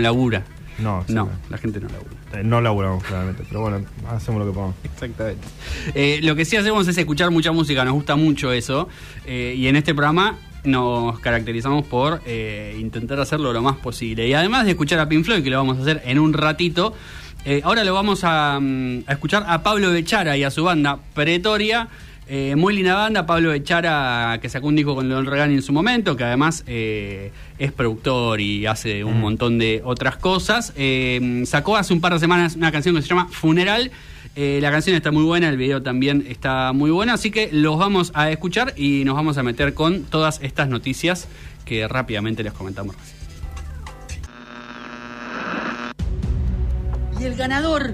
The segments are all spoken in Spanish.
labura. No, sí, No, la gente no labura. eh, no laburamos claramente, pero bueno, hacemos lo que podamos. Exactamente. Eh, lo que sí hacemos es escuchar mucha música, nos gusta mucho eso. eh, y en este programa nos caracterizamos por intentar hacerlo lo más posible. Y además de escuchar a Pink Floyd, que lo vamos a hacer en un ratito, ahora lo vamos a, mm, a escuchar a Pablo Bechara y a su banda Pretoria. Eh, muy linda banda, Pablo Bechara, que sacó un disco con León Regani en su momento, que además eh, es productor y hace un montón de otras cosas. Eh, sacó hace un par de semanas una canción que se llama Funeral. Eh, la canción está muy buena, el video también está muy bueno, así que los vamos a escuchar y nos vamos a meter con todas estas noticias que rápidamente les comentamos recién. Y el ganador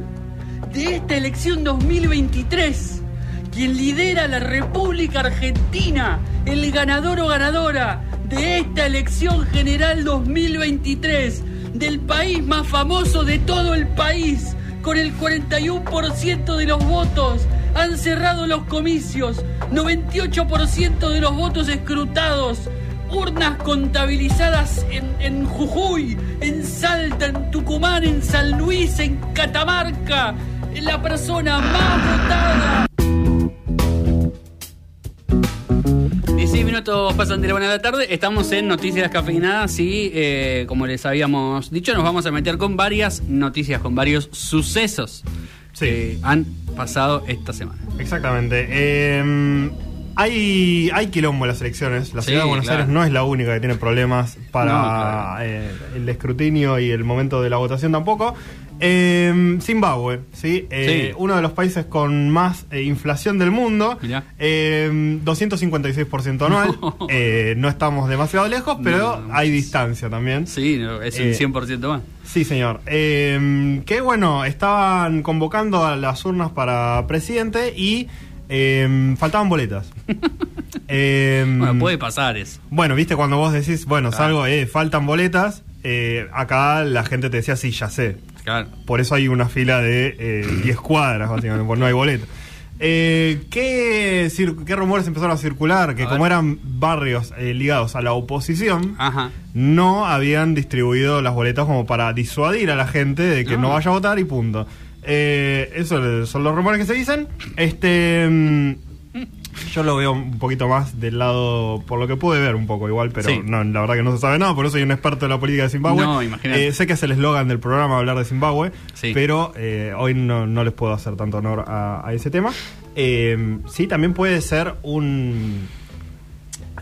de esta elección 2023, quien lidera la República Argentina, el ganador o ganadora de esta elección general 2023, del país más famoso de todo el país, con el 41% de los votos, han cerrado los comicios, 98% de los votos escrutados, urnas contabilizadas en, Jujuy, en Salta, en Tucumán, en San Luis, en Catamarca, la persona más votada. Minutos pasan de la buena de la tarde, estamos en Noticias Cafeinadas y eh, como les habíamos dicho nos vamos a meter con varias noticias, con varios sucesos Sí. que han pasado esta semana. Exactamente. eh, hay, hay quilombo en las elecciones. La Sí, ciudad de Buenos claro. Aires no es la única que tiene problemas para No, claro. eh, el escrutinio y el momento de la votación tampoco. Eh, Zimbabue, ¿sí? Eh, Sí. uno de los países con más eh, inflación del mundo. Mirá. Eh, 256% anual. Eh, no estamos demasiado lejos, pero No, hay distancia también. Sí, es un Eh, 100% más. Sí, señor. Eh, que bueno, estaban convocando a las urnas para presidente y eh, faltaban boletas. Eh, Bueno, puede pasar eso. bueno, viste cuando vos decís, bueno, Claro. salgo, eh, faltan boletas, eh, acá la gente te decía, sí, ya sé. Claro. Por eso hay una fila de eh, 10 cuadras, básicamente, porque no hay boletas. Eh, ¿qué, cir- ¿Qué rumores empezaron a circular? Que A como ver. eran barrios eh, ligados a la oposición, Ajá. no habían distribuido las boletas como para disuadir a la gente de que Ah. no vaya a votar y punto. Eh, eso son los rumores que se dicen. Este. Yo lo veo un poquito más del lado, por lo que pude ver un poco igual, pero Sí. no, la verdad que no se sabe nada, por eso soy un experto en la política de Zimbabue. No, imagínate. Eh, sé que es el eslogan del programa hablar de Zimbabue, Sí. pero eh, hoy no, no les puedo hacer tanto honor a, a ese tema. Eh, sí, también puede ser un,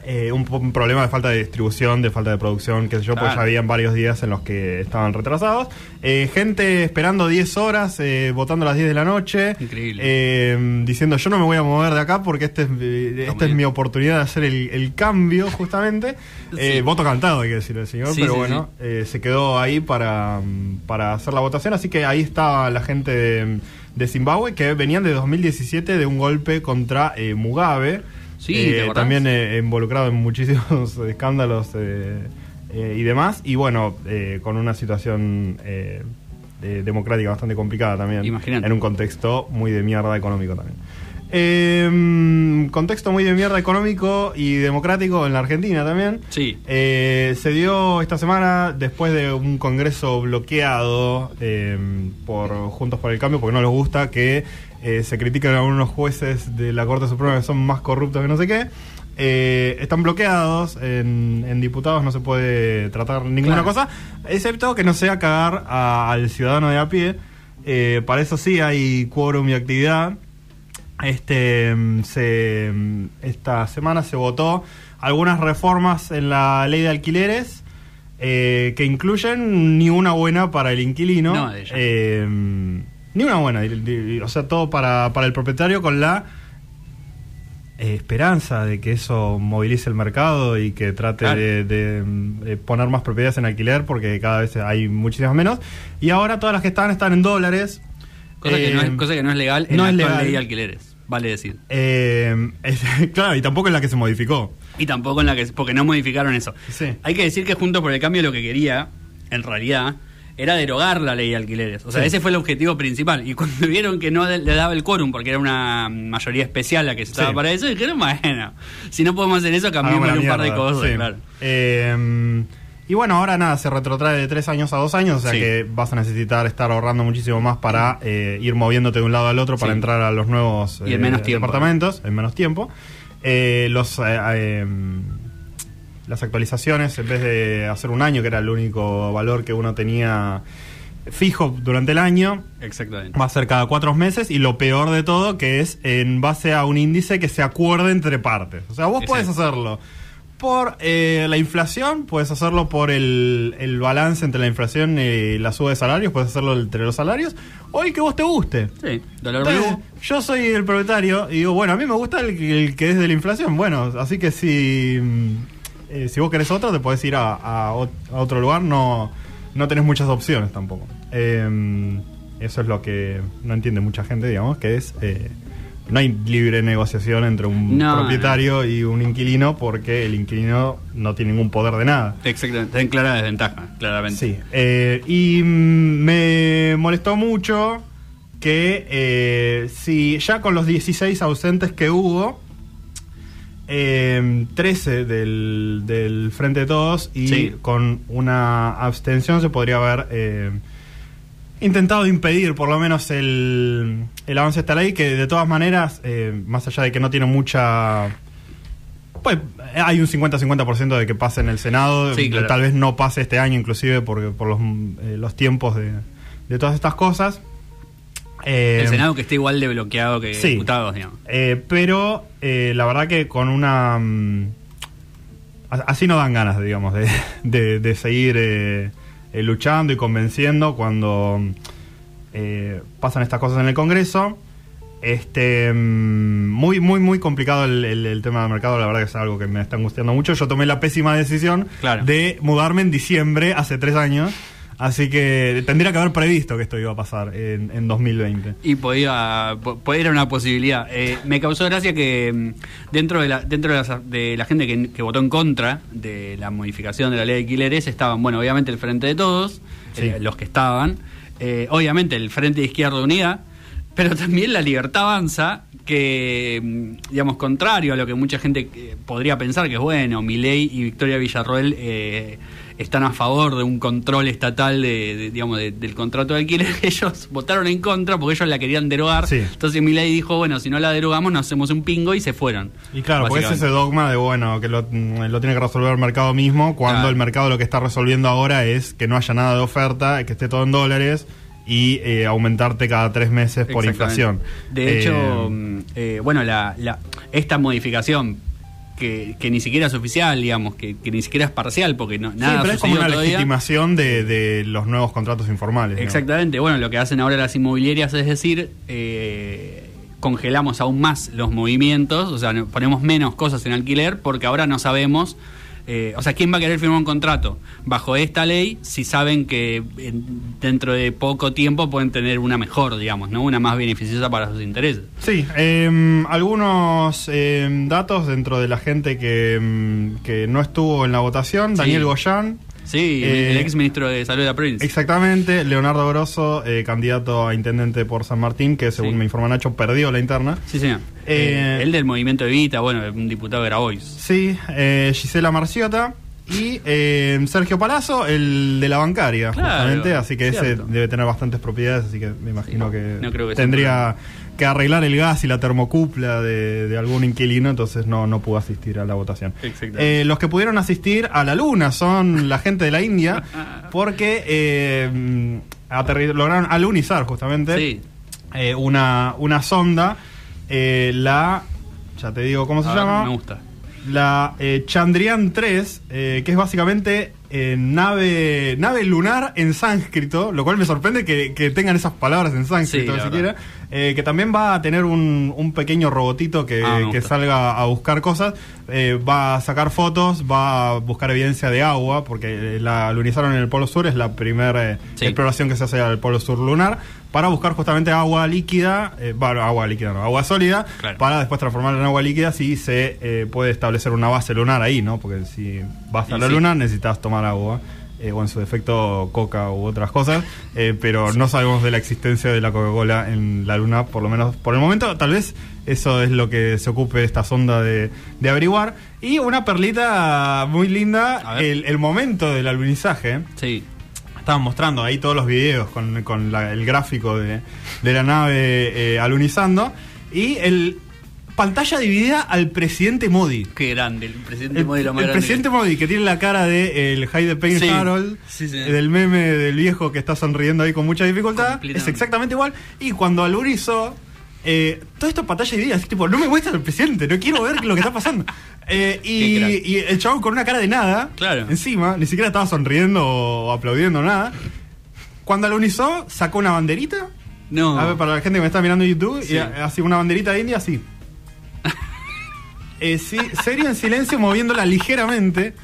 eh, un, problema de falta de distribución, de falta de producción, que sé yo, pues ya habían varios días en los que estaban retrasados. Eh, gente esperando 10 horas, eh, votando a las 10 de la noche. Increíble. Eh, diciendo yo no me voy a mover de acá porque este es, esta es mi oportunidad de hacer el, el cambio justamente. Eh, Sí. voto cantado, hay que decir el señor, Sí, pero sí, bueno, eh, se quedó ahí para, para hacer la votación. Así que ahí estaba la gente de, de Zimbabue que venían de 2017 de un golpe contra eh, Mugabe. Sí, Eh, también eh, involucrado en muchísimos escándalos eh, eh, y demás. Y bueno, eh, con una situación eh, de- democrática bastante complicada también. Imagínate. En un contexto muy de mierda económico también. Eh, contexto muy de mierda económico y democrático en la Argentina también. Sí. Eh, se dio esta semana después de un congreso bloqueado eh, por Juntos por el Cambio, porque no les gusta que eh, se critiquen a algunos jueces de la Corte Suprema que son más corruptos que no sé qué. Eh, están bloqueados, en, en diputados no se puede tratar ninguna Claro. cosa, excepto que no sea cagar a- al ciudadano de a pie. Eh, para eso sí hay quórum y actividad. Este, mm, se, mm, esta semana se votó algunas reformas en la ley de alquileres eh, que incluyen ni una buena para el inquilino. No. Eh, ni una buena, o sea, todo para, para el propietario con la eh, esperanza de que eso movilice el mercado y que trate Claro. de, de, mm, poner más propiedades en alquiler porque cada vez hay muchísimas menos. Y ahora todas las que están están en dólares. Cosa, que no Eh, es, cosa que no es legal en no la es actual legal. ley de alquileres, vale decir. Eh, es- claro, y tampoco es la que se modificó. Y tampoco en la que. porque no modificaron eso. Sí. Hay que decir que Juntos por el Cambio lo que quería, en realidad, era derogar la ley de alquileres. O sea, Sí. ese fue el objetivo principal. Y cuando vieron que no le daba el quórum, porque era una mayoría especial la que se estaba Sí. para eso, dijeron, bueno, si no podemos hacer eso, cambiemos la un par de cosas, sí. claro. Eh, Y bueno, ahora nada, se retrotrae de tres años a dos años, o sea Sí. que vas a necesitar estar ahorrando muchísimo más para eh, ir moviéndote de un lado al otro para Sí. entrar a los nuevos Y en menos tiempo. departamentos en menos tiempo. Eh, los eh, eh, las actualizaciones, en vez de hacer un año, que era el único valor que uno tenía fijo durante el año, Exactamente. va a ser cada cuatro meses y lo peor de todo que es en base a un índice que se acuerde entre partes. O sea, vos Exacto. podés hacerlo por eh, la inflación, puedes hacerlo por el, el balance entre la inflación y la suba de salarios, puedes hacerlo entre los salarios o el que vos te guste. Sí, Entonces, yo soy el propietario y digo, bueno, a mí me gusta el, que- el que es de la inflación. Bueno, así que si, mm, eh, si vos querés otro, te podés ir a, a ot- a otro lugar. No, no tenés muchas opciones tampoco. Eh, eso es lo que no entiende mucha gente, digamos, que es... no hay libre negociación entre un No, propietario y un inquilino porque el inquilino no tiene ningún poder de nada. Exactamente. En clara desventaja, claramente. Sí, eh, y mm, me molestó mucho que eh, si ya con los 16 ausentes que hubo, eh, 13 del, del Frente de Todos y Sí. con una abstención se podría haber eh, intentado impedir por lo menos el, el avance de esta ley que de todas maneras, eh, más allá de que no tiene mucha... Pues hay un 50-50% de que pase en el Senado, Sí, claro. tal vez no pase este año inclusive porque por los, eh, los tiempos de, de todas estas cosas. Eh, El Senado que esté igual de bloqueado que sí. diputados, digamos. eh, pero eh, la verdad que con una... mm, así no dan ganas, digamos, de, de- de seguir eh, luchando y convenciendo cuando eh, pasan estas cosas en el Congreso. Este mm, muy, muy, muy complicado el, el- el tema del mercado, la verdad que es algo que me está angustiando mucho. Yo tomé la pésima decisión Claro. de mudarme en diciembre, hace tres años. Así que tendría que haber previsto que esto iba a pasar en, en 2020. Y podía, po- podía era una posibilidad. Eh, me causó gracia que mm, dentro de la, dentro de la, de la gente que, que votó en contra de la modificación de la ley de alquileres estaban, bueno, obviamente el Frente de Todos, Sí. eh, los que estaban, eh, obviamente el Frente de Izquierda Unida, pero también la Libertad Avanza, que, mm, digamos, contrario a lo que mucha gente eh, podría pensar que es bueno, Milei y Victoria Villarroel eh, están a favor de un control estatal de, de, digamos, de- del contrato de alquiler, ellos votaron en contra porque ellos la querían derogar. Sí. Entonces Milei dijo, bueno, si no la derogamos nos hacemos un pingo y se fueron. Y claro, porque es ese dogma de, bueno, que lo, mm, lo tiene que resolver el mercado mismo, cuando Claro. el mercado lo que está resolviendo ahora es que no haya nada de oferta, que esté todo en dólares y eh, aumentarte cada tres meses por inflación. De Eh, hecho, mm, eh, bueno, la, la- esta modificación que, que ni siquiera es oficial, digamos, que, que ni siquiera es parcial, porque no, sí, nada pero es como una todavía. legitimación de, de los nuevos contratos informales. Exactamente, bueno, lo que hacen ahora las inmobiliarias es decir, eh, congelamos aún más los movimientos, o sea, ponemos menos cosas en alquiler porque ahora no sabemos, eh, o sea, ¿quién va a querer firmar un contrato bajo esta ley si saben que en- dentro de poco tiempo pueden tener una mejor, digamos, ¿no? Una más beneficiosa para sus intereses. Sí, eh, algunos eh, datos dentro de la gente que, mm, que no estuvo en la votación. Sí. Daniel Goyán, Sí, Eh, el ex ministro de Salud de la provincia. exactamente. Leonardo Grosso, eh, candidato a intendente por San Martín, que según Sí. me informa Nacho, perdió la interna. Sí, señor. Eh, Eh, el del movimiento Evita, bueno, un diputado de Grabois. Sí, eh, Gisela Marciota y eh, Sergio Palazzo, el de la bancaria, Claro, justamente. Así que ese debe tener bastantes propiedades, así que me imagino Sí, que, no creo que sea tendría que arreglar el gas y la termocupla de, de algún inquilino, entonces no, no pudo asistir a la votación. Eh, los que pudieron asistir a la luna son la gente de la India, porque eh, lograron alunizar justamente Sí. eh, una, una sonda, eh, la... Ya te digo cómo se A ver, llama Me gusta. La eh, Chandrayaan 3, eh, que es básicamente eh, nave nave lunar en sánscrito, lo cual me sorprende que, que tengan esas palabras en sánscrito Sí, siquiera, eh, que también va a tener un, un pequeño robotito que, Ah, que salga a buscar cosas, eh, va a sacar fotos, va a buscar evidencia de agua, porque la lunizaron en el Polo Sur, es la primera Sí. exploración que se hace al Polo Sur lunar, para buscar justamente agua líquida, eh, bueno, agua líquida, no, agua sólida, Claro. para después transformarla en agua líquida si se eh, puede establecer una base lunar ahí, ¿no? Porque si vas a Y la sí. luna necesitas tomar agua. eh, o en su defecto coca u otras cosas, eh, pero no sabemos de la existencia de la Coca-Cola en la Luna, por lo menos por el momento. Tal vez eso es lo que se ocupe esta sonda de, de averiguar. Y una perlita muy linda, el, el momento del alunizaje. Sí. Estaban mostrando ahí todos los videos con, con la- el gráfico de, de la nave eh, alunizando. Y el pantalla dividida al presidente Modi. Qué grande, el presidente El, Modi lo más el grande presidente Modi, que tiene la cara de el Hyde Payne Sí, Harold, sí, sí. del meme del viejo que está sonriendo ahí con mucha dificultad, es exactamente igual. Y cuando alunizó, eh, todo esto pantalla dividida, así tipo, no me muestra al presidente, no quiero ver lo que está pasando. Eh, y, el chabón con una cara de nada, Claro. encima, ni siquiera estaba sonriendo o aplaudiendo nada. Cuando alunizó, sacó una banderita. No. A ver, para la gente que me está mirando en YouTube, Sí. y así una banderita de India, así. Eh, sí, serio en silencio, moviéndola ligeramente.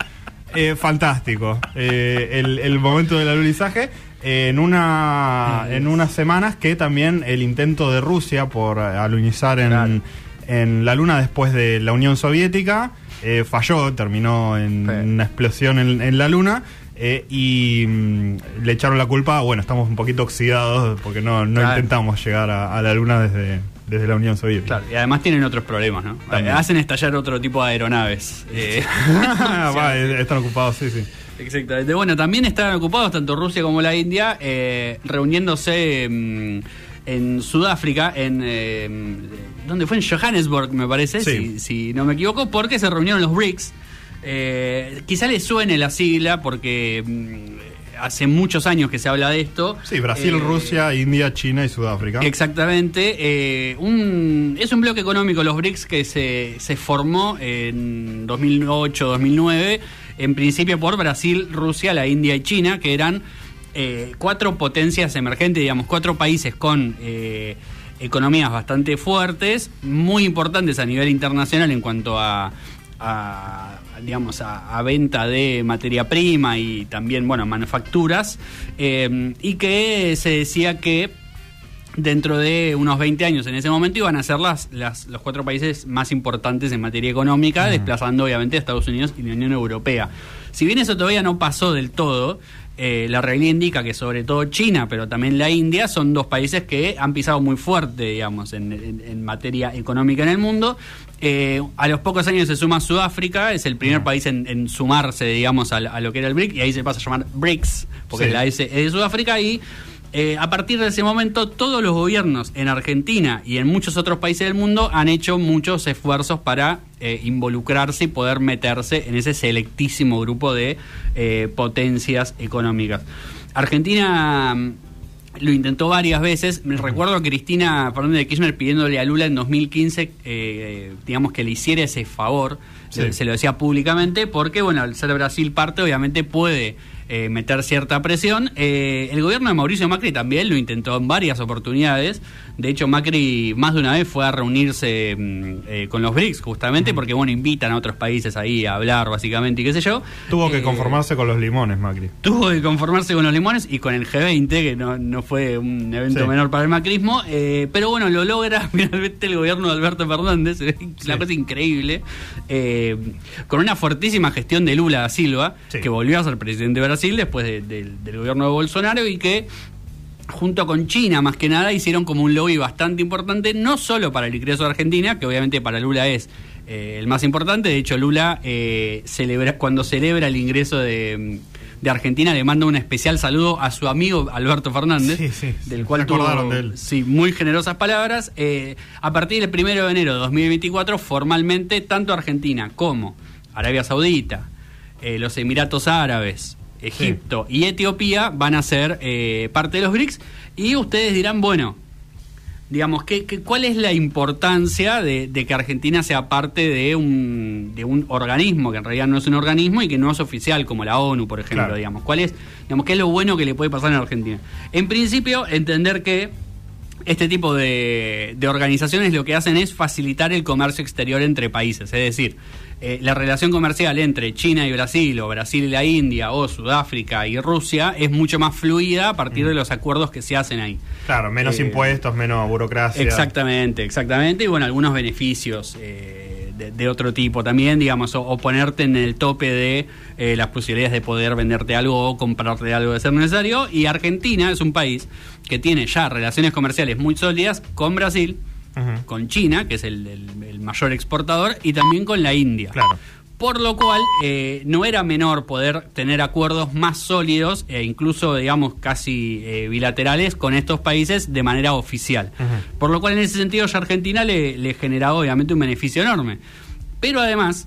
Eh, fantástico. Eh, el, el momento del alunizaje. En, una, en unas semanas que también el intento de Rusia por eh, alunizar en, Claro. en la Luna después de la Unión Soviética eh, falló, terminó en Sí. una explosión en, en la Luna. eh, y mm, le echaron la culpa, bueno, estamos un poquito oxidados porque no, no Claro. intentamos llegar a, a la Luna desde, desde la Unión Soviética. Claro, y además tienen otros problemas, ¿no? También. Hacen estallar otro tipo de aeronaves. Eh, Va, están ocupados, sí, sí. Exactamente. Bueno, también están ocupados tanto Rusia como la India eh, reuniéndose mm, en Sudáfrica, en eh, ¿dónde fue? En Johannesburg, me parece, Sí. si, si no me equivoco, porque se reunieron los BRICS. Eh, quizá les suene la sigla porque mm, hace muchos años que se habla de esto. Sí, Brasil, Eh, Rusia, India, China y Sudáfrica. Exactamente. eh, un, es un bloque económico, los BRICS, que se, se formó en 2008-2009, en principio por Brasil, Rusia, la India y China, que eran eh, cuatro potencias emergentes, digamos, cuatro países con eh, economías bastante fuertes, muy importantes a nivel internacional en cuanto a... digamos a venta de materia prima y también bueno manufacturas eh, y que se decía que dentro de unos 20 años en ese momento iban a ser las, las- los cuatro países más importantes en materia económica, desplazando obviamente a Estados Unidos y la Unión Europea. Si bien eso todavía no pasó del todo, eh, la realidad indica que sobre todo China, pero también la India, son dos países que han pisado muy fuerte, digamos, en, en- en materia económica en el mundo. Eh, a los pocos años se suma Sudáfrica, es el primer país en, en sumarse, digamos, a, a lo que era el BRIC, y ahí se pasa a llamar BRICS, porque Sí. la S es de Sudáfrica, y eh, a partir de ese momento, todos los gobiernos en Argentina y en muchos otros países del mundo han hecho muchos esfuerzos para eh, involucrarse y poder meterse en ese selectísimo grupo de eh, potencias económicas. Argentina mm, lo intentó varias veces. Me recuerdo a Cristina Fernández de Kirchner pidiéndole a Lula en 2015, eh, digamos, que le hiciera ese favor. Sí. Se, se lo decía públicamente porque, bueno, al ser Brasil parte, obviamente puede eh, meter cierta presión. Eh, el gobierno de Mauricio Macri también lo intentó en varias oportunidades. De hecho, Macri más de una vez fue a reunirse mm, eh, con los BRICS, justamente porque, bueno, invitan a otros países ahí a hablar, básicamente, y qué sé yo. Tuvo que conformarse con los limones, Macri. Tuvo que conformarse con los limones y con el G20, que no, no fue un evento Sí. menor para el macrismo. pero bueno, lo logra finalmente el gobierno de Alberto Fernández. Una Sí. cosa increíble. con una fuertísima gestión de Lula da Silva, Sí. que volvió a ser presidente de Brasil después de- del- del gobierno de Bolsonaro y que junto con China más que nada hicieron como un lobby bastante importante, no solo para el ingreso de Argentina, que obviamente para Lula es eh, el más importante, de hecho Lula eh, celebra, cuando celebra el ingreso de, de Argentina le manda un especial saludo a su amigo Alberto Fernández, Sí, sí, del cual tuvo de él. sí, muy generosas palabras. Eh, a partir del 1 de enero de 2024, formalmente, tanto Argentina como Arabia Saudita, los Emiratos Árabes, Egipto y Etiopía van a ser eh, parte de los BRICS. Y ustedes dirán, bueno, digamos, ¿qué, qué, cuál es la importancia de, de que Argentina sea parte de un, de un organismo que en realidad no es un organismo y que no es oficial, como la ONU, por ejemplo, Claro. digamos? ¿Cuál es, digamos, qué es lo bueno que le puede pasar en Argentina? En principio, entender que este tipo de, de organizaciones lo que hacen es facilitar el comercio exterior entre países, es decir, eh, la relación comercial entre China y Brasil, o Brasil y la India, o Sudáfrica y Rusia es mucho más fluida a partir de los acuerdos que se hacen ahí. Claro, menos Eh, impuestos, menos burocracia. Exactamente, exactamente. Y bueno, algunos beneficios eh, de, de otro tipo también, digamos, o, o ponerte en el tope de eh, las posibilidades de poder venderte algo o comprarte algo de ser necesario. Y Argentina es un país que tiene ya relaciones comerciales muy sólidas con Brasil, Con China, que es el, el- el mayor exportador, y también con la India. Claro. Por lo cual, eh, no era menor poder tener acuerdos más sólidos e incluso, digamos, casi eh, bilaterales con estos países de manera oficial. Por lo cual, en ese sentido, ya Argentina le, le generaba obviamente un beneficio enorme. Pero además,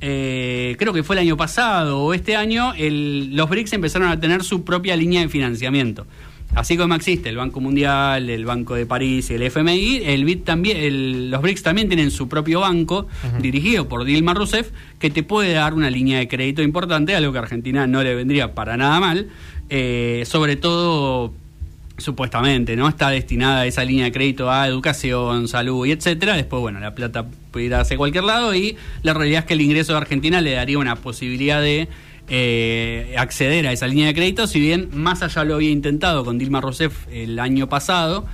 eh, creo que fue el año pasado o este año, el- los BRICS empezaron a tener su propia línea de financiamiento. Así como existe el Banco Mundial, el Banco de París y el FMI, el BID también, el- los BRICS también tienen su propio banco dirigido por Dilma Rousseff que te puede dar una línea de crédito importante, algo que a Argentina no le vendría para nada mal, eh, sobre todo supuestamente, ¿no? Está destinada esa línea de crédito a educación, salud y etcétera. Después, bueno, la plata puede ir hacia cualquier lado y la realidad es que el ingreso de Argentina le daría una posibilidad de eh, acceder a esa línea de crédito, si bien más allá lo había intentado con Dilma Rousseff el año pasado.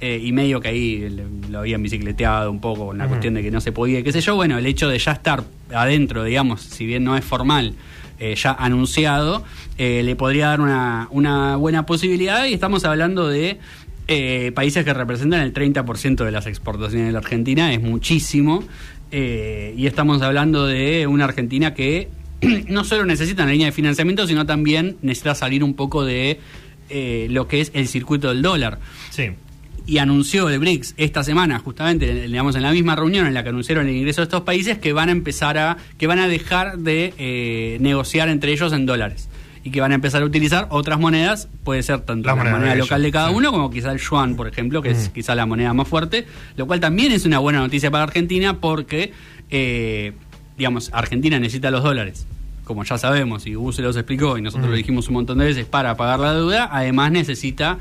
eh, y medio que ahí lo habían bicicleteado un poco con la cuestión de que no se podía, qué sé yo. Bueno, el hecho de ya estar adentro, digamos, si bien no es formal, eh, ya anunciado, eh, le podría dar una, una buena posibilidad y estamos hablando de países que representan el 30% de las exportaciones de la Argentina, es muchísimo, y estamos hablando de una Argentina que no solo necesita una línea de financiamiento, sino también necesita salir un poco de eh, lo que es el circuito del dólar Sí. y anunció el BRICS esta semana, justamente, digamos, en la misma reunión en la que anunciaron el ingreso de estos países, que van a empezar a, que van a dejar de eh, negociar entre ellos en dólares y que van a empezar a utilizar otras monedas, puede ser tanto la moneda local de cada sí. uno como quizá el yuan, por ejemplo, que es Mm. quizá la moneda más fuerte, lo cual también es una buena noticia para Argentina porque, eh, digamos, Argentina necesita los dólares. Como ya sabemos, y Hugo se los explicó y nosotros Mm. lo dijimos un montón de veces, para pagar la deuda, además necesita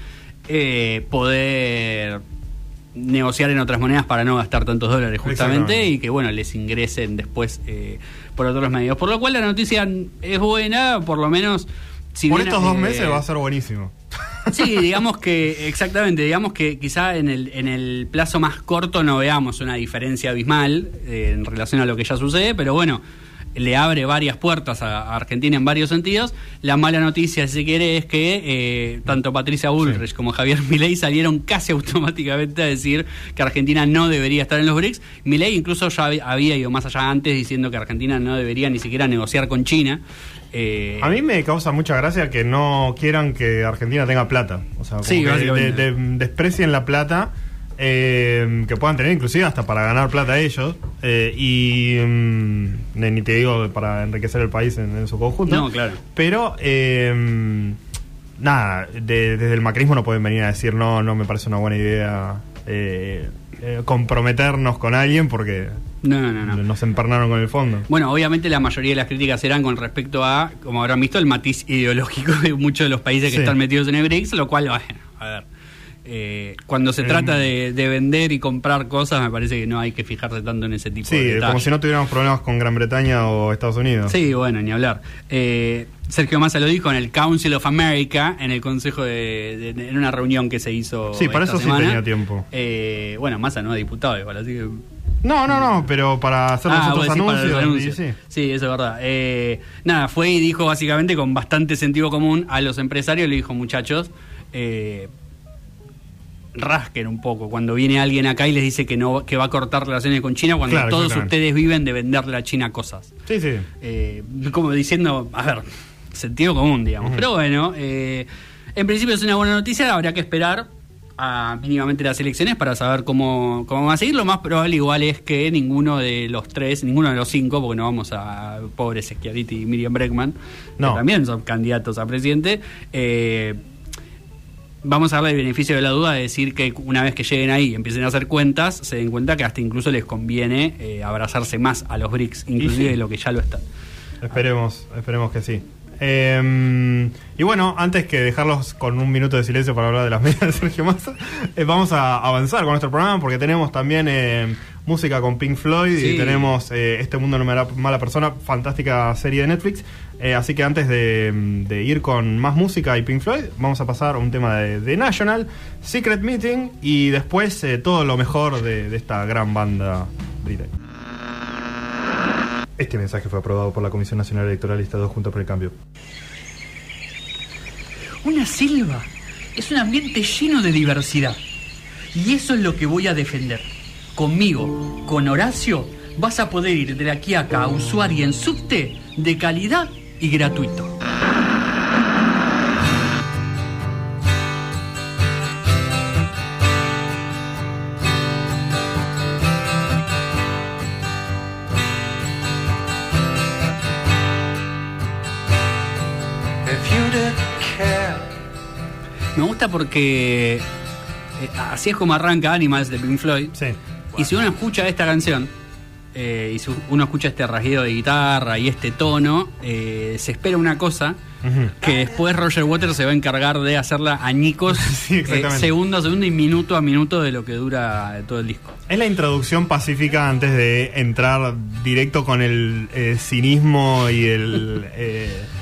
eh, poder negociar en otras monedas para no gastar tantos dólares justamente y que bueno les ingresen después eh, por otros medios por lo cual la noticia es buena por lo menos si Por bien, estos dos eh, meses va a ser buenísimo. Sí, digamos que, exactamente, digamos que quizá en el, en el plazo más corto no veamos una diferencia abismal eh, en relación a lo que ya sucede, pero bueno, le abre varias puertas a, Argentina en varios sentidos. La mala noticia, si se quiere, es que eh, tanto Patricia Bullrich como Javier Milei salieron casi automáticamente a decir que Argentina no debería estar en los BRICS. Milei incluso ya hab- había ido más allá antes diciendo que Argentina no debería ni siquiera negociar con China. Eh, A mí me causa mucha gracia que no quieran que Argentina tenga plata. O sea, como Sí, que básicamente. de- de- desprecien la plata eh, que puedan tener, inclusive hasta para ganar plata ellos. eh, y mm, ni te digo para enriquecer el país en, en su conjunto. No, claro. Pero, nada, de- desde el macrismo no pueden venir a decir no, no me parece una buena idea comprometernos con alguien porque no, no, no. nos empernaron con el fondo. Bueno, obviamente la mayoría de las críticas serán con respecto a, como habrán visto, el matiz ideológico de muchos de los países que Sí. están metidos en el BRICS, lo cual, bueno, a ver, eh, cuando se Em. trata de, de vender y comprar cosas, me parece que no hay que fijarse tanto en ese tipo Sí, de detalles. como si no tuviéramos problemas con Gran Bretaña o Estados Unidos. Sí, bueno, ni hablar. Eh, Sergio Massa lo dijo en el Council of America, en el consejo de, de- en una reunión que se hizo. Sí, para esta eso sí tenía tiempo. Eh, bueno, Massa no es diputado igual, así que No, no, no, pero para hacer los Ah, otros decís para anuncios. los anuncios. sí. Sí, eso es verdad. Eh, nada, fue y dijo básicamente con bastante sentido común a los empresarios, le dijo muchachos, eh, rasquen un poco cuando viene alguien acá y les dice que no que va a cortar relaciones con China cuando Claro, todos ustedes viven de venderle a China cosas. Sí, sí. Eh, como diciendo, a ver, sentido común, digamos. Pero bueno, eh, en principio es una buena noticia, habrá que esperar a mínimamente las elecciones para saber cómo, cómo va a seguir. Lo más probable igual es que ninguno de los tres, ninguno de los cinco, porque no vamos a pobres Schiaretti y Miriam Breckman, No. que también son candidatos a presidente, eh, vamos a darle el beneficio de la duda de decir que una vez que lleguen ahí y empiecen a hacer cuentas, se den cuenta que hasta incluso les conviene eh, abrazarse más a los BRICS, inclusive sí. de lo que ya lo están. Esperemos, esperemos que sí. Eh, y bueno, antes que dejarlos con un minuto de silencio para hablar de las medias de Sergio Massa, eh, vamos a avanzar con nuestro programa porque tenemos también eh, música con Pink Floyd Sí. y tenemos eh, Este Mundo No Me Hará Mala Persona, fantástica serie de Netflix. Eh, así que antes de, de ir con más música y Pink Floyd, vamos a pasar a un tema de, de National, Secret Meeting y después eh, todo lo mejor de, de esta gran banda británica. Este mensaje fue aprobado por la Comisión Nacional Electoral y Estado Juntos por el Cambio. Una selva es un ambiente lleno de diversidad. Y eso es lo que voy a defender. Conmigo, con Horacio, vas a poder ir de aquí a acá a usuario en subte de calidad y gratuito. Gusta porque eh, así es como arranca Animals de Pink Floyd. Sí. Y si uno escucha esta canción, eh, y si uno escucha este rasguido de guitarra y este tono, eh, se espera una cosa que después Roger Waters se va a encargar de hacerla añicos Sí, eh, segundo a segundo y minuto a minuto de lo que dura todo el disco. Es la introducción pacífica antes de entrar directo con el cinismo y el...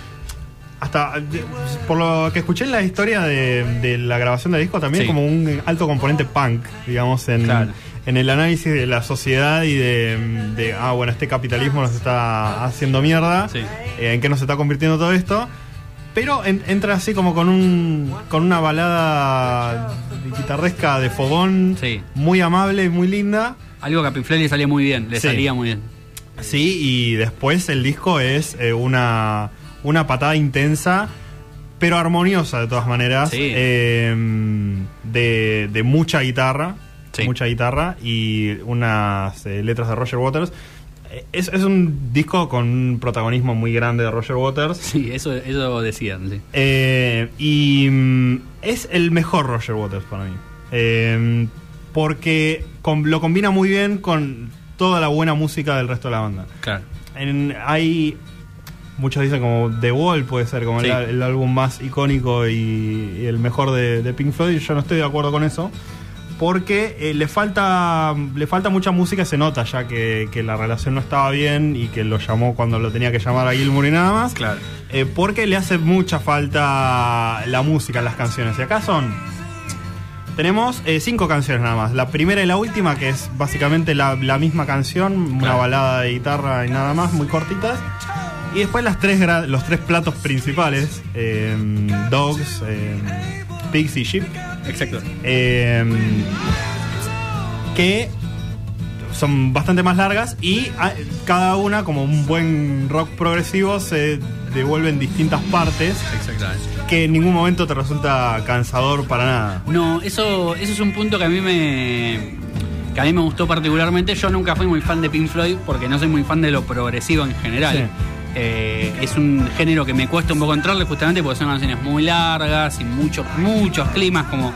hasta, por lo que escuché en la historia de, de la grabación del disco, también Sí. como un alto componente punk, digamos, en, Claro. en el análisis de la sociedad y de, de, ah, bueno, este capitalismo nos está haciendo mierda, Sí. eh, en qué nos está convirtiendo todo esto. Pero en- entra así como con un con una balada guitarresca de fogón, Sí. muy amable y muy linda. Algo que a Pink le salía muy bien, le salía muy bien. Sí, y después el disco es eh, una, una patada intensa, pero armoniosa de todas maneras, Sí. eh, de, de mucha guitarra, Sí. mucha guitarra y unas eh, letras de Roger Waters. Eh, Es, es un disco con un protagonismo muy grande de Roger Waters. Sí, eso, eso decían, sí. Eh, y mm, es el mejor Roger Waters para mí. Eh, porque lo combina muy bien con toda la buena música del resto de la banda. Claro. En- hay muchos dicen como The Wall puede ser como Sí. el, el álbum más icónico y, y el mejor de, de Pink Floyd. Yo no estoy de acuerdo con eso. Porque eh, le falta le falta mucha música, se nota ya que, que la relación no estaba bien y que lo llamó cuando lo tenía que llamar a Gilmour y nada más. Claro. Eh, porque le hace mucha falta la música en las canciones. Y acá son. Tenemos eh, cinco canciones nada más. La primera y la última, que es básicamente la, la misma canción, una balada de guitarra y nada más, muy cortitas. Y después las tres los tres platos principales: eh, Dogs, eh, Pigs y Sheep. Exacto. eh, que son bastante más largas y ah, cada una, como un buen rock progresivo, se devuelve en distintas partes Exactamente. que en ningún momento te resulta cansador para nada. No, eso, eso es un punto que a mí me que a mí me gustó particularmente. Yo nunca fui muy fan de Pink Floyd porque no soy muy fan de lo progresivo en general. Sí. Eh, es un género que me cuesta un poco entrarle justamente porque son canciones muy largas y muchos, muchos climas como,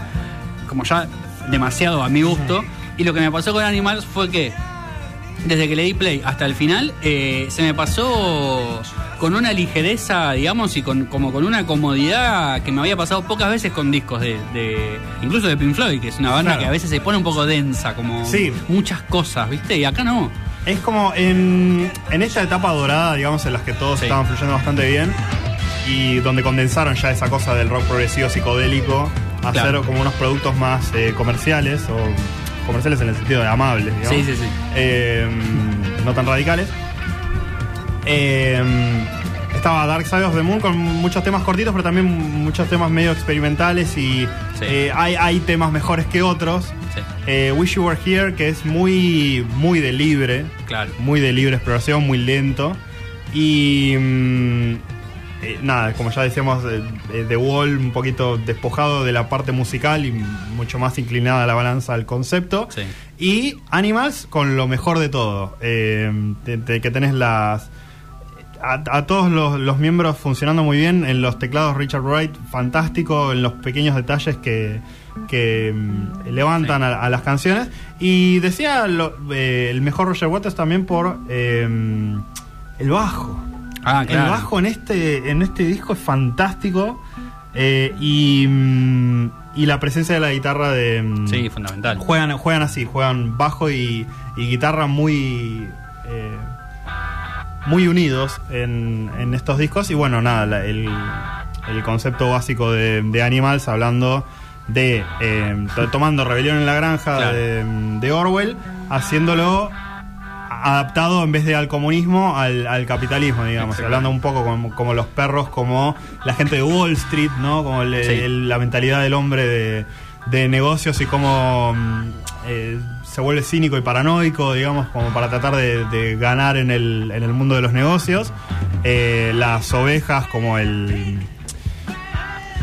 como ya demasiado a mi gusto. Y lo que me pasó con Animals fue que desde que le di play hasta el final, eh, se me pasó con una ligereza, digamos, y con, como con una comodidad que me había pasado pocas veces con discos de, de- incluso de Pink Floyd, que es una banda Claro. que a veces se pone un poco densa, como Sí. muchas cosas, ¿viste? Y acá no. Es como en, en esta etapa dorada, digamos, en las que todos Sí. estaban fluyendo bastante bien y donde condensaron ya esa cosa del rock progresivo psicodélico a Claro. hacer como unos productos más eh, comerciales o comerciales en el sentido de amables, digamos. Sí, sí, sí. Eh, no tan radicales. Eh, estaba Dark Side of the Moon con muchos temas cortitos, pero también muchos temas medio experimentales y Sí. eh, hay, hay temas mejores que otros. Sí, Eh, Wish You Were Here, que es muy, muy de libre, claro. muy de libre exploración, muy lento. Y mm, eh, nada, como ya decíamos, The Wall un poquito despojado de la parte musical y mucho más inclinada a la balanza al concepto. Sí. Y Animals con lo mejor de todo, que tenés las... A, a todos los, los miembros funcionando muy bien, en los teclados Richard Wright, fantástico, en los pequeños detalles que, que mm, levantan Sí. a, a las canciones. Y decía lo- eh, el mejor Roger Waters también por eh, el bajo. Ah, claro. El bajo en este, en este disco es fantástico. eh, y, mm, y la presencia de la guitarra de... mm, Sí, fundamental. Juegan, juegan así, juegan bajo y, y guitarra muy eh, muy unidos en, en estos discos. Y bueno, nada, la- el, el concepto básico de, de Animals hablando de eh, to- tomando Rebelión en la Granja Claro. de, de Orwell, haciéndolo adaptado en vez de al comunismo, al, al capitalismo, digamos. Hablando un poco como, como los perros, como la gente de Wall Street, ¿no? Como el- Sí. el- la mentalidad del hombre de, de negocios y cómo mm, eh, se vuelve cínico y paranoico, digamos, como para tratar de, de ganar en el, en el mundo de los negocios. Eh, las ovejas como el...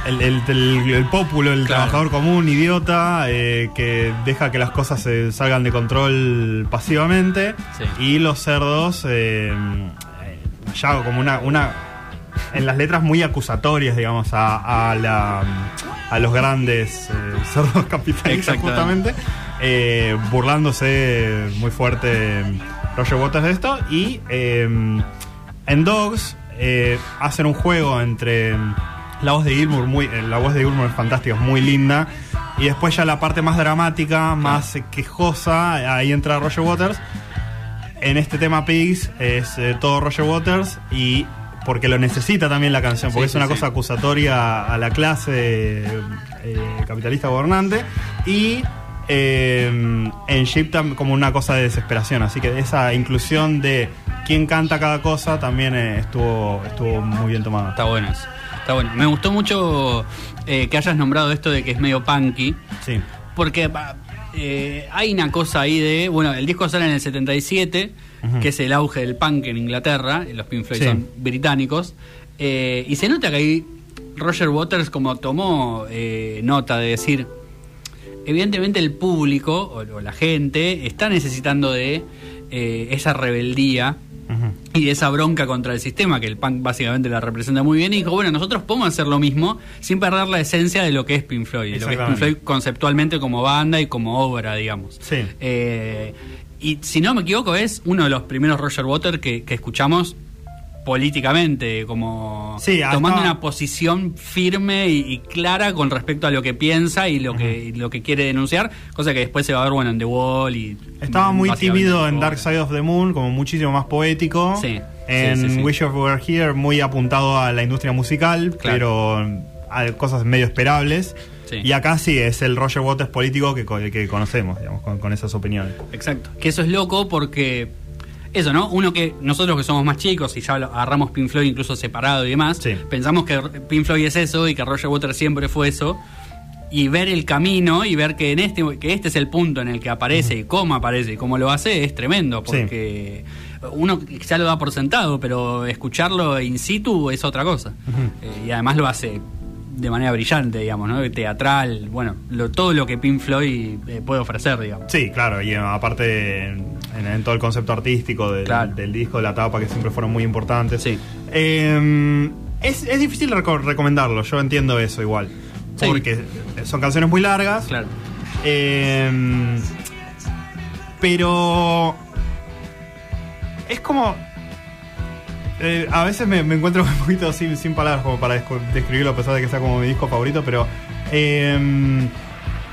El, el, el- el pópulo, el Claro. trabajador común, idiota, eh, que deja que las cosas se salgan de control pasivamente. Sí. Y los cerdos, eh, ya como una, una. En las letras muy acusatorias, digamos, a, a la, a los grandes eh, cerdos capitalistas, justamente. Eh, burlándose muy fuerte Roger Waters de esto. Y eh, en Dogs eh, hacen un juego entre la voz de Gilmour, muy, eh, la voz de Gilmour es fantástica, es muy linda. Y después ya la parte más dramática, más quejosa, ahí entra Roger Waters. En este tema Pigs es eh, todo Roger Waters y porque lo necesita también la canción, porque Sí, es una sí, cosa sí. acusatoria a la clase eh, capitalista gobernante y eh, en tam- como una cosa de desesperación, así que esa inclusión de quién canta cada cosa también eh, estuvo estuvo muy bien tomada. Está bueno eso. Está bueno. Me gustó mucho eh, que hayas nombrado esto de que es medio punky. Sí. Porque eh, hay una cosa ahí de. Bueno, el disco sale en el 77, Ujú. que es el auge del punk en Inglaterra. Los Pink Floyd Sí. son británicos. y se nota que ahí Roger Waters, como tomó nota de decir. Evidentemente, el público o, o la gente está necesitando de eh, esa rebeldía y de esa bronca contra el sistema, que el punk básicamente la representa muy bien, y dijo, bueno, nosotros podemos hacer lo mismo sin perder la esencia de lo que es Pink Floyd, de lo que es Pink. Floyd conceptualmente como banda y como obra, digamos. Sí. Eh, y si no me equivoco, es uno de los primeros Roger Waters que, que escuchamos políticamente, como Sí, hasta- tomando una posición firme y, y clara con respecto a lo que piensa y lo que y lo que quiere denunciar, cosa que después se va a ver bueno en The Wall y Estaba muy tímido en. Dark Side of the Moon, como muchísimo más poético. Sí, En sí, sí, sí. Wish of Were Here, muy apuntado a la industria musical, Claro. pero a cosas medio esperables. Sí. Y acá sí es el Roger Waters político que, que conocemos, digamos, con, con esas opiniones. Exacto. Que eso es loco porque. Eso, ¿no? Uno que nosotros que somos más chicos y ya lo- agarramos Pink Floyd incluso separado y demás, Sí. pensamos que Pink Floyd es eso y que Roger Waters siempre fue eso. Y ver el camino y ver que en este que este es el punto en el que aparece y cómo aparece y cómo lo hace es tremendo porque uno ya lo da por sentado, pero escucharlo in situ es otra cosa. Eh, y además lo hace de manera brillante, digamos, ¿no? Teatral, bueno, lo, todo lo que Pink Floyd eh, puede ofrecer, digamos. Sí, claro, y aparte en, todo el concepto artístico del, Claro. del disco, de la tapa, que siempre fueron muy importantes. Sí. Eh, es, es difícil reco- recomendarlo, yo entiendo eso igual. Sí. Porque son canciones muy largas. Claro. Eh, pero es como eh, a veces me, me encuentro un poquito sin, sin palabras como para describirlo a pesar de que sea como mi disco favorito pero eh,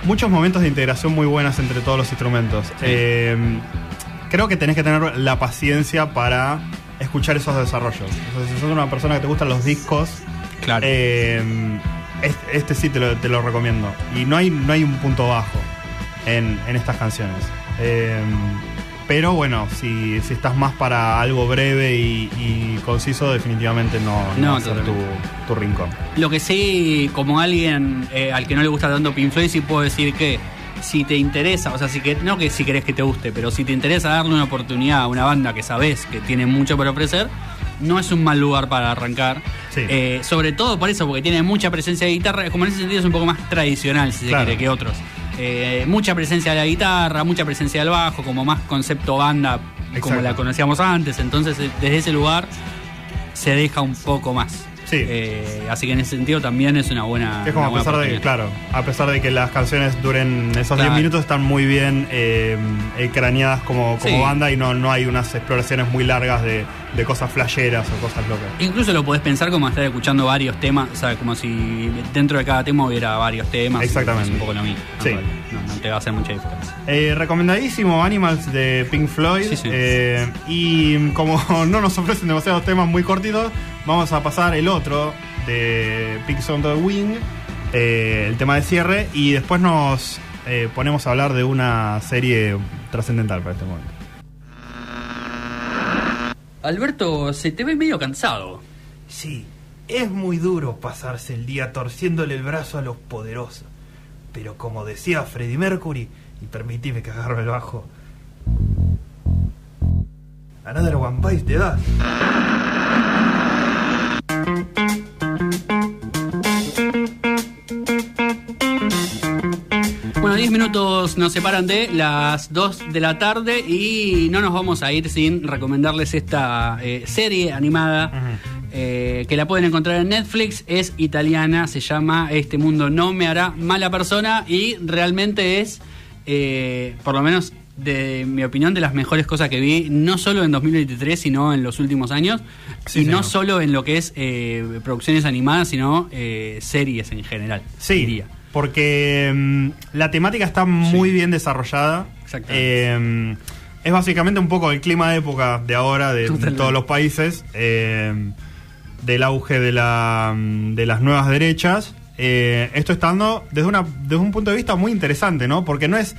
muchos momentos de integración muy buenas entre todos los instrumentos Sí. Creo que tenés que tener la paciencia para escuchar esos desarrollos si sos una persona que te gustan los discos Claro. eh, este, este sí te lo, te lo recomiendo. Y no hay, no hay un punto bajo en, en estas canciones. Eh, pero bueno, si, si estás más para algo breve y, y conciso, definitivamente no, no, No, va a ser tu, tu rincón. Lo que sí, como alguien eh, al que no le gusta tanto Pink Floyd, sí puedo decir que si te interesa, o sea, si que, no que si querés que te guste, pero si te interesa darle una oportunidad a una banda que sabes que tiene mucho para ofrecer, no es un mal lugar para arrancar. Sí. Eh, sobre todo por eso, porque tiene mucha presencia de guitarra, como en ese sentido es un poco más tradicional, si Claro. se quiere, que otros. Eh, mucha presencia de la guitarra, mucha presencia del bajo, como más concepto banda, como la conocíamos antes. Entonces, desde ese lugar se deja un poco más. Sí. Eh, así que en ese sentido también es una buena. Es como a pesar de que, claro, a pesar de que las canciones duren esos 10 Claro. minutos, están muy bien eh, eh, craneadas como, como Sí. banda y no, no hay unas exploraciones muy largas de, de cosas flasheras o cosas locas. Incluso lo podés pensar como estar escuchando varios temas, o sea, como si dentro de cada tema hubiera varios temas. Exactamente. Es un poco lo mismo. Sí. No, no te va a hacer mucha diferencia. Eh, recomendadísimo Animals de Pink Floyd. Sí, sí. Eh, y como no nos ofrecen demasiados temas muy cortitos, vamos a pasar el otro de Pigs on the Wing, eh, el tema de cierre, y después nos ponemos a hablar de una serie trascendental para este momento. Alberto, se te ve medio cansado. Sí, es muy duro pasarse el día torciéndole el brazo a los poderosos. Pero como decía Freddie Mercury, y permitime que agarro el bajo. Another one bites the dust. Bueno, 10 minutos nos separan de las 2 de la tarde y no nos vamos a ir sin recomendarles esta eh, serie animada eh, que la pueden encontrar en Netflix. Es italiana, se llama Este mundo no me hará mala persona y realmente es, eh, por lo menos de mi opinión, de las mejores cosas que vi, no solo en 2023, sino en los últimos años. Sí, y no solo en lo que es eh, producciones animadas, sino eh, series en general. Sí, diría. Porque mm, la temática está muy bien desarrollada. Exactamente. Eh, es básicamente un poco el clima de época de ahora de, todos los países, eh, del auge de, la, de las nuevas derechas. Eh, esto estando desde, una, desde un punto de vista muy interesante, ¿no? Porque no es...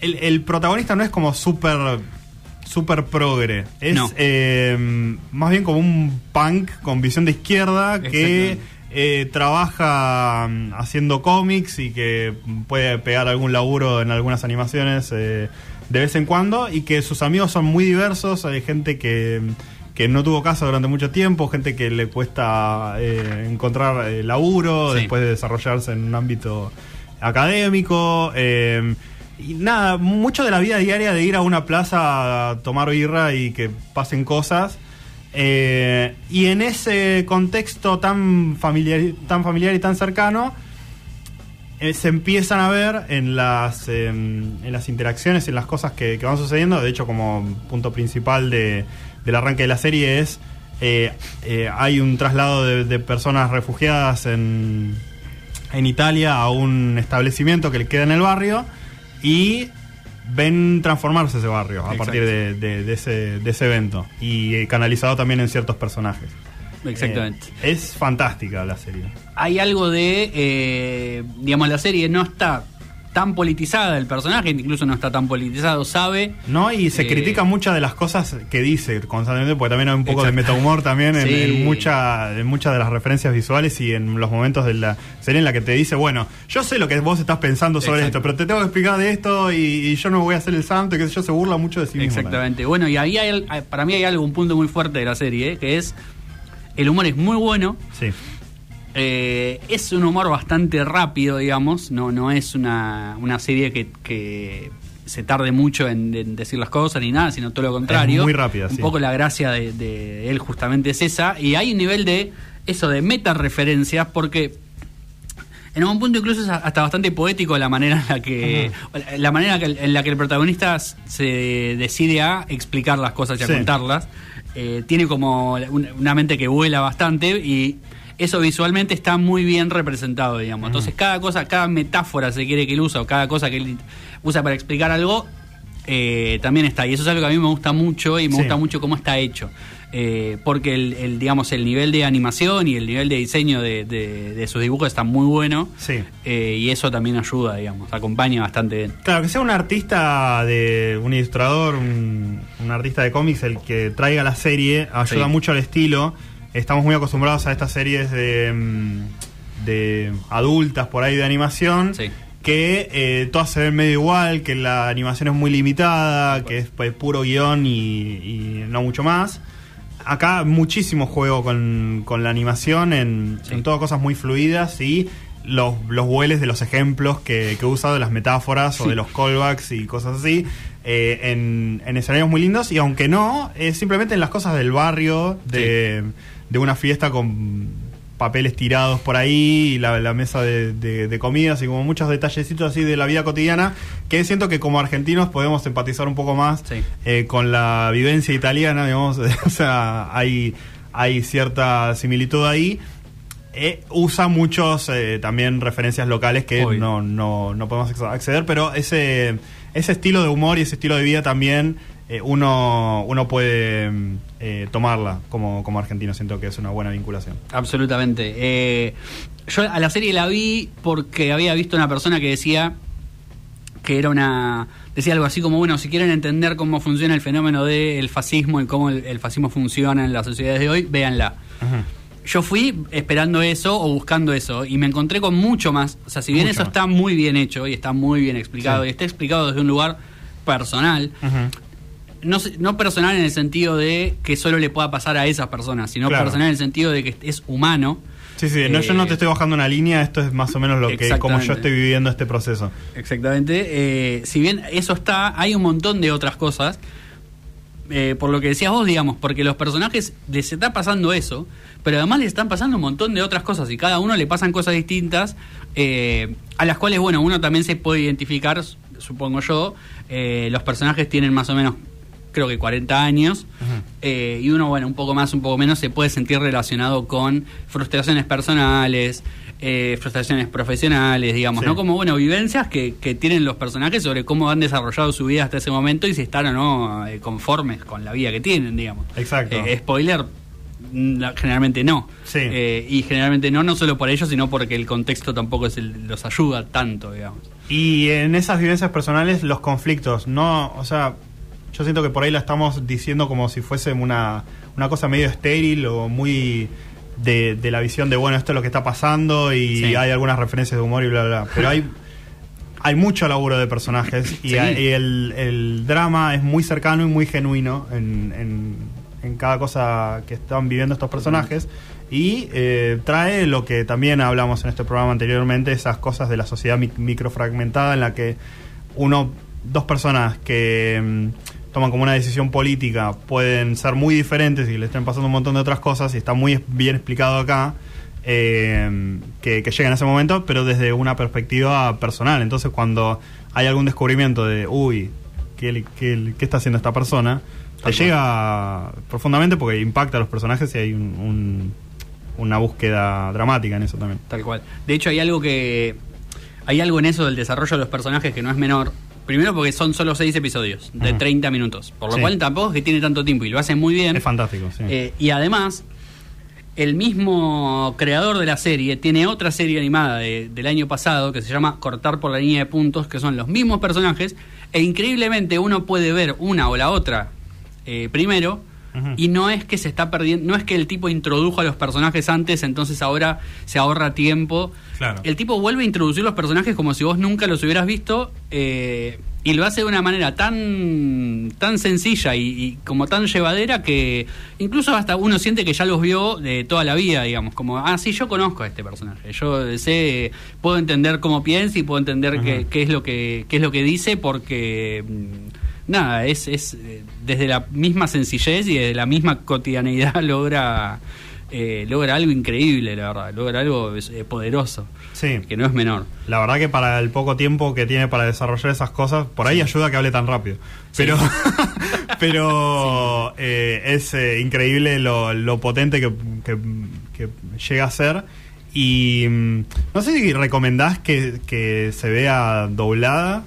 El, el protagonista no es como súper super progre. Es No. eh, más bien como un punk con visión de izquierda que. Eh, trabaja mm, haciendo cómics y que puede pegar algún laburo en algunas animaciones eh, de vez en cuando y que sus amigos son muy diversos. Hay gente que, que no tuvo casa durante mucho tiempo, gente que le cuesta eh, encontrar laburo Sí. después de desarrollarse en un ámbito académico. y nada, mucho de la vida diaria de ir a una plaza a tomar birra y que pasen cosas. Eh, y en ese contexto tan familiar, tan familiar y tan cercano, eh, se empiezan a ver en las, eh, en las interacciones, en las cosas que, van sucediendo. De hecho, como punto principal de- del arranque de la serie es, eh, hay un traslado de, de personas refugiadas en, en Italia a un establecimiento que le queda en el barrio y ven transformarse ese barrio a Exacto. partir de, de- de ese, de ese evento y eh, canalizado también en ciertos personajes. Exactamente. Eh, es fantástica la serie. hay algo de, eh, digamos, la serie no está tan politizada, el personaje incluso no está tan politizado, sabe. ¿No? Y se Eh, critica muchas de las cosas que dice constantemente, porque también hay un poco de Exacto. metahumor también en, Sí. en mucha- en muchas de las referencias visuales y en los momentos de la serie en la que te dice, bueno, yo sé lo que vos estás pensando sobre Exacto. esto, pero te tengo que explicar de esto y, y yo no voy a hacer el santo y sé yo, se burla mucho de sí mismo. Exactamente. Bueno, y ahí hay, para mí hay algo, un punto muy fuerte de la serie, eh, que es, el humor es muy bueno. Sí. Eh, es un humor bastante rápido, digamos. No, no es una, una serie que, que se tarde mucho en, en decir las cosas ni nada, sino todo lo contrario. Es muy rápida, Un sí. poco la gracia de, de él justamente es esa. Y hay un nivel de eso, de meta referencias, porque en un punto incluso es hasta bastante poético la manera en la que la manera en la que el protagonista se decide a explicar las cosas y a Sí. contarlas Eh, tiene como un- una mente que vuela bastante y eso visualmente está muy bien representado digamos entonces cada cosa cada metáfora se quiere que él usa o cada cosa que él usa para explicar algo eh, también está y eso es algo que a mí me gusta mucho y me Sí. gusta mucho cómo está hecho Eh, porque el, el, digamos el nivel de animación y el nivel de diseño de, de- de sus dibujos está muy bueno Sí. eh, y eso también ayuda digamos acompaña bastante bien Claro, que sea un artista de un ilustrador, un, un artista de cómics el que traiga la serie, ayuda Sí. mucho al estilo. Estamos muy acostumbrados a estas series de, mm, de adultas por ahí de animación. Sí. Que eh, todas se ven medio igual, que la animación es muy limitada, que es pues, puro guion y, y no mucho más. Acá muchísimo juego con, con la animación, en, Sí. en todo cosas muy fluidas y los, los vueles de los ejemplos que, que he usado, de las metáforas o de los callbacks y cosas así, eh, en, en escenarios muy lindos. Y aunque no, es simplemente en las cosas del barrio, de, de una fiesta con papeles tirados por ahí y la, la mesa de, de- de comidas y como muchos detallecitos así de la vida cotidiana que siento que como argentinos podemos empatizar un poco más Sí. eh, con la vivencia italiana, digamos, o sea, hay, hay cierta similitud ahí. Eh, usa muchos eh, también referencias locales que no, no, no podemos acce- acceder, pero ese, ese estilo de humor y ese estilo de vida también eh, uno, uno puede mm, eh, tomarla como, como argentino. Siento que es una buena vinculación. Absolutamente. Eh, yo a la serie la vi porque había visto una persona que decía que era una decía algo así como bueno si quieren entender cómo funciona el fenómeno del fascismo y cómo el, el fascismo funciona en las sociedades de hoy véanla Ujú. Yo fui esperando eso o buscando eso y me encontré con mucho más. O sea, si bien Mucho eso más. está muy bien hecho y está muy bien explicado Sí. y está explicado desde un lugar personal, no, no personal en el sentido de que solo le pueda pasar a esas personas, sino Claro. personal en el sentido de que es humano. Sí, sí, no, yo no te estoy bajando una línea, esto es más o menos lo que como yo estoy viviendo este proceso. Exactamente. Eh, si bien eso está, hay un montón de otras cosas. Eh, por lo que decías vos, digamos, porque los personajes les está pasando eso, pero además les están pasando un montón de otras cosas y cada uno le pasan cosas distintas eh, a las cuales, bueno, uno también se puede identificar, supongo yo. Eh, los personajes tienen más o menos, creo que 40 años, eh, y uno, bueno, un poco más, un poco menos, se puede sentir relacionado con frustraciones personales, eh, frustraciones profesionales, digamos, Sí. ¿no? Como, bueno, vivencias que, que tienen los personajes sobre cómo han desarrollado su vida hasta ese momento y si están o no eh, conformes con la vida que tienen, digamos. Exacto. Eh, spoiler, mm, generalmente no. Sí. Y generalmente no, no solo por ellos, sino porque el contexto tampoco es el- los ayuda tanto, digamos. Y en esas vivencias personales, los conflictos, no, o sea, yo siento que por ahí la estamos diciendo como si fuese una, una cosa medio estéril o muy de, de la visión de, bueno, esto es lo que está pasando y Sí. hay algunas referencias de humor y bla, bla, bla. Pero hay, hay mucho laburo de personajes y, Sí. hay- y el, el drama es muy cercano y muy genuino en, en, en cada cosa que están viviendo estos personajes. Y eh, trae lo que también hablamos en este programa anteriormente, esas cosas de la sociedad mic- microfragmentada en la que uno, dos personas que mm, toman como una decisión política pueden ser muy diferentes y le estén pasando un montón de otras cosas y está muy bien explicado acá eh, que, que llega en ese momento, pero desde una perspectiva personal. Entonces cuando hay algún descubrimiento de, uy, ¿qué, qué, qué está haciendo esta persona? Te llega profundamente porque impacta a los personajes y hay un- un- una búsqueda dramática en eso también. Tal cual. De hecho, hay algo que. Hay algo en eso del desarrollo de los personajes que no es menor. Primero porque son solo seis episodios de Ujú. 30 minutos. Por lo Sí. cual tampoco es que tiene tanto tiempo y lo hace muy bien. Es fantástico, sí. Eh, y además, el mismo creador de la serie tiene otra serie animada de- del año pasado que se llama Cortar por la línea de puntos, que son los mismos personajes. E increíblemente uno puede ver una o la otra eh, primero. Y no es que se está perdiendo, no es que el tipo introdujo a los personajes antes, entonces ahora se ahorra tiempo. Claro. El tipo vuelve a introducir los personajes como si vos nunca los hubieras visto eh, y lo hace de una manera tan tan sencilla y, y como tan llevadera que incluso hasta uno siente que ya los vio de toda la vida, digamos, como, ah, sí, yo conozco a este personaje, yo sé, puedo entender cómo piensa y puedo entender qué, qué es lo que qué es lo que dice porque mm, nada, es, es eh, desde la misma sencillez y desde la misma cotidianeidad logra eh, logra algo increíble, la verdad, logra algo eh, poderoso, Sí. que no es menor. La verdad que para el poco tiempo que tiene para desarrollar esas cosas, por ahí ayuda a que hable tan rápido. Pero, pero eh, es eh, increíble lo, lo potente que, que- que llega a ser. Y mm, no sé si recomendás que, que se vea doblada.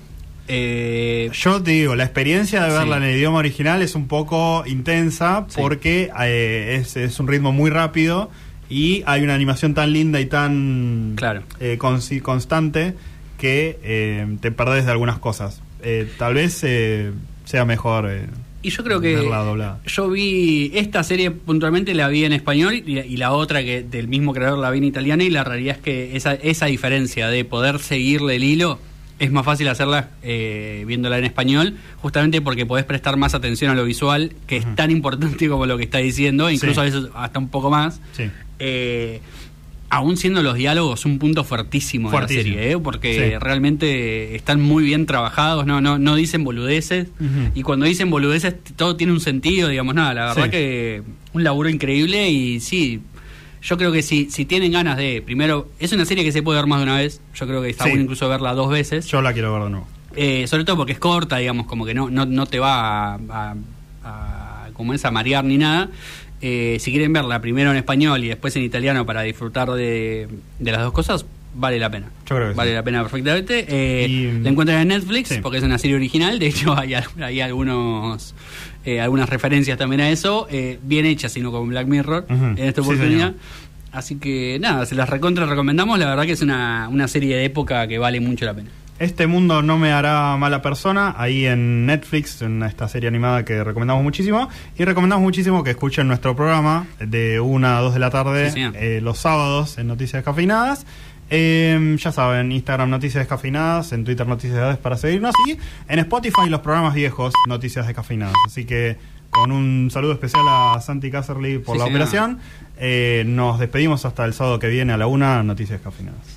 Eh, Yo te digo, la experiencia de verla Sí. en el idioma original es un poco intensa Sí. porque eh, es, es un ritmo muy rápido y hay una animación tan linda y tan Claro. eh, constante que te perdés de algunas cosas. Tal vez eh, sea mejor y yo creo que verla yo vi esta serie puntualmente la vi en español y, y la otra que del mismo creador la vi en italiano y la realidad es que esa, esa diferencia de poder seguirle el hilo es más fácil hacerla eh, viéndola en español, justamente porque podés prestar más atención a lo visual, que es tan importante como lo que está diciendo, incluso Sí. a veces hasta un poco más. Sí. Eh, aún siendo los diálogos un punto fuertísimo, Fuertísimo. de la serie, ¿eh? porque Sí. realmente están muy bien trabajados, no, no, no dicen boludeces, y cuando dicen boludeces todo tiene un sentido, digamos, nada, la verdad que un laburo increíble y sí, yo creo que si, si tienen ganas de, primero, es una serie que se puede ver más de una vez, yo creo que está Sí. bueno incluso verla dos veces, Yo la quiero ver de nuevo. eh, sobre todo porque es corta, digamos, como que no, no, no te va a, a- a- como es a marear ni nada. Eh, si quieren verla primero en español y después en italiano para disfrutar de, de las dos cosas, vale la pena. Yo creo que vale sí. la pena perfectamente. Eh, Y- la encuentran en Netflix Sí. porque es una serie original. De hecho, hay algunos eh, algunas referencias también a eso. eh, bien hechas, sino con Black Mirror en esta oportunidad. Así que nada, se las recontra recomendamos. La verdad que es una, una serie de época que vale mucho la pena. Este mundo no me hará mala persona, ahí en Netflix, en esta serie animada que recomendamos muchísimo. Y recomendamos muchísimo que escuchen nuestro programa de 1 a 2 de la tarde Sí, eh, los sábados en Noticias Descafeinadas. Eh, ya saben, Instagram Noticias Descafeinadas, en Twitter Noticias para seguirnos y en Spotify los programas viejos Noticias Descafeinadas. Así que con un saludo especial a Santi Caserly por Sí, la operación, eh, nos despedimos hasta el sábado que viene a la 1 Noticias Descafeinadas.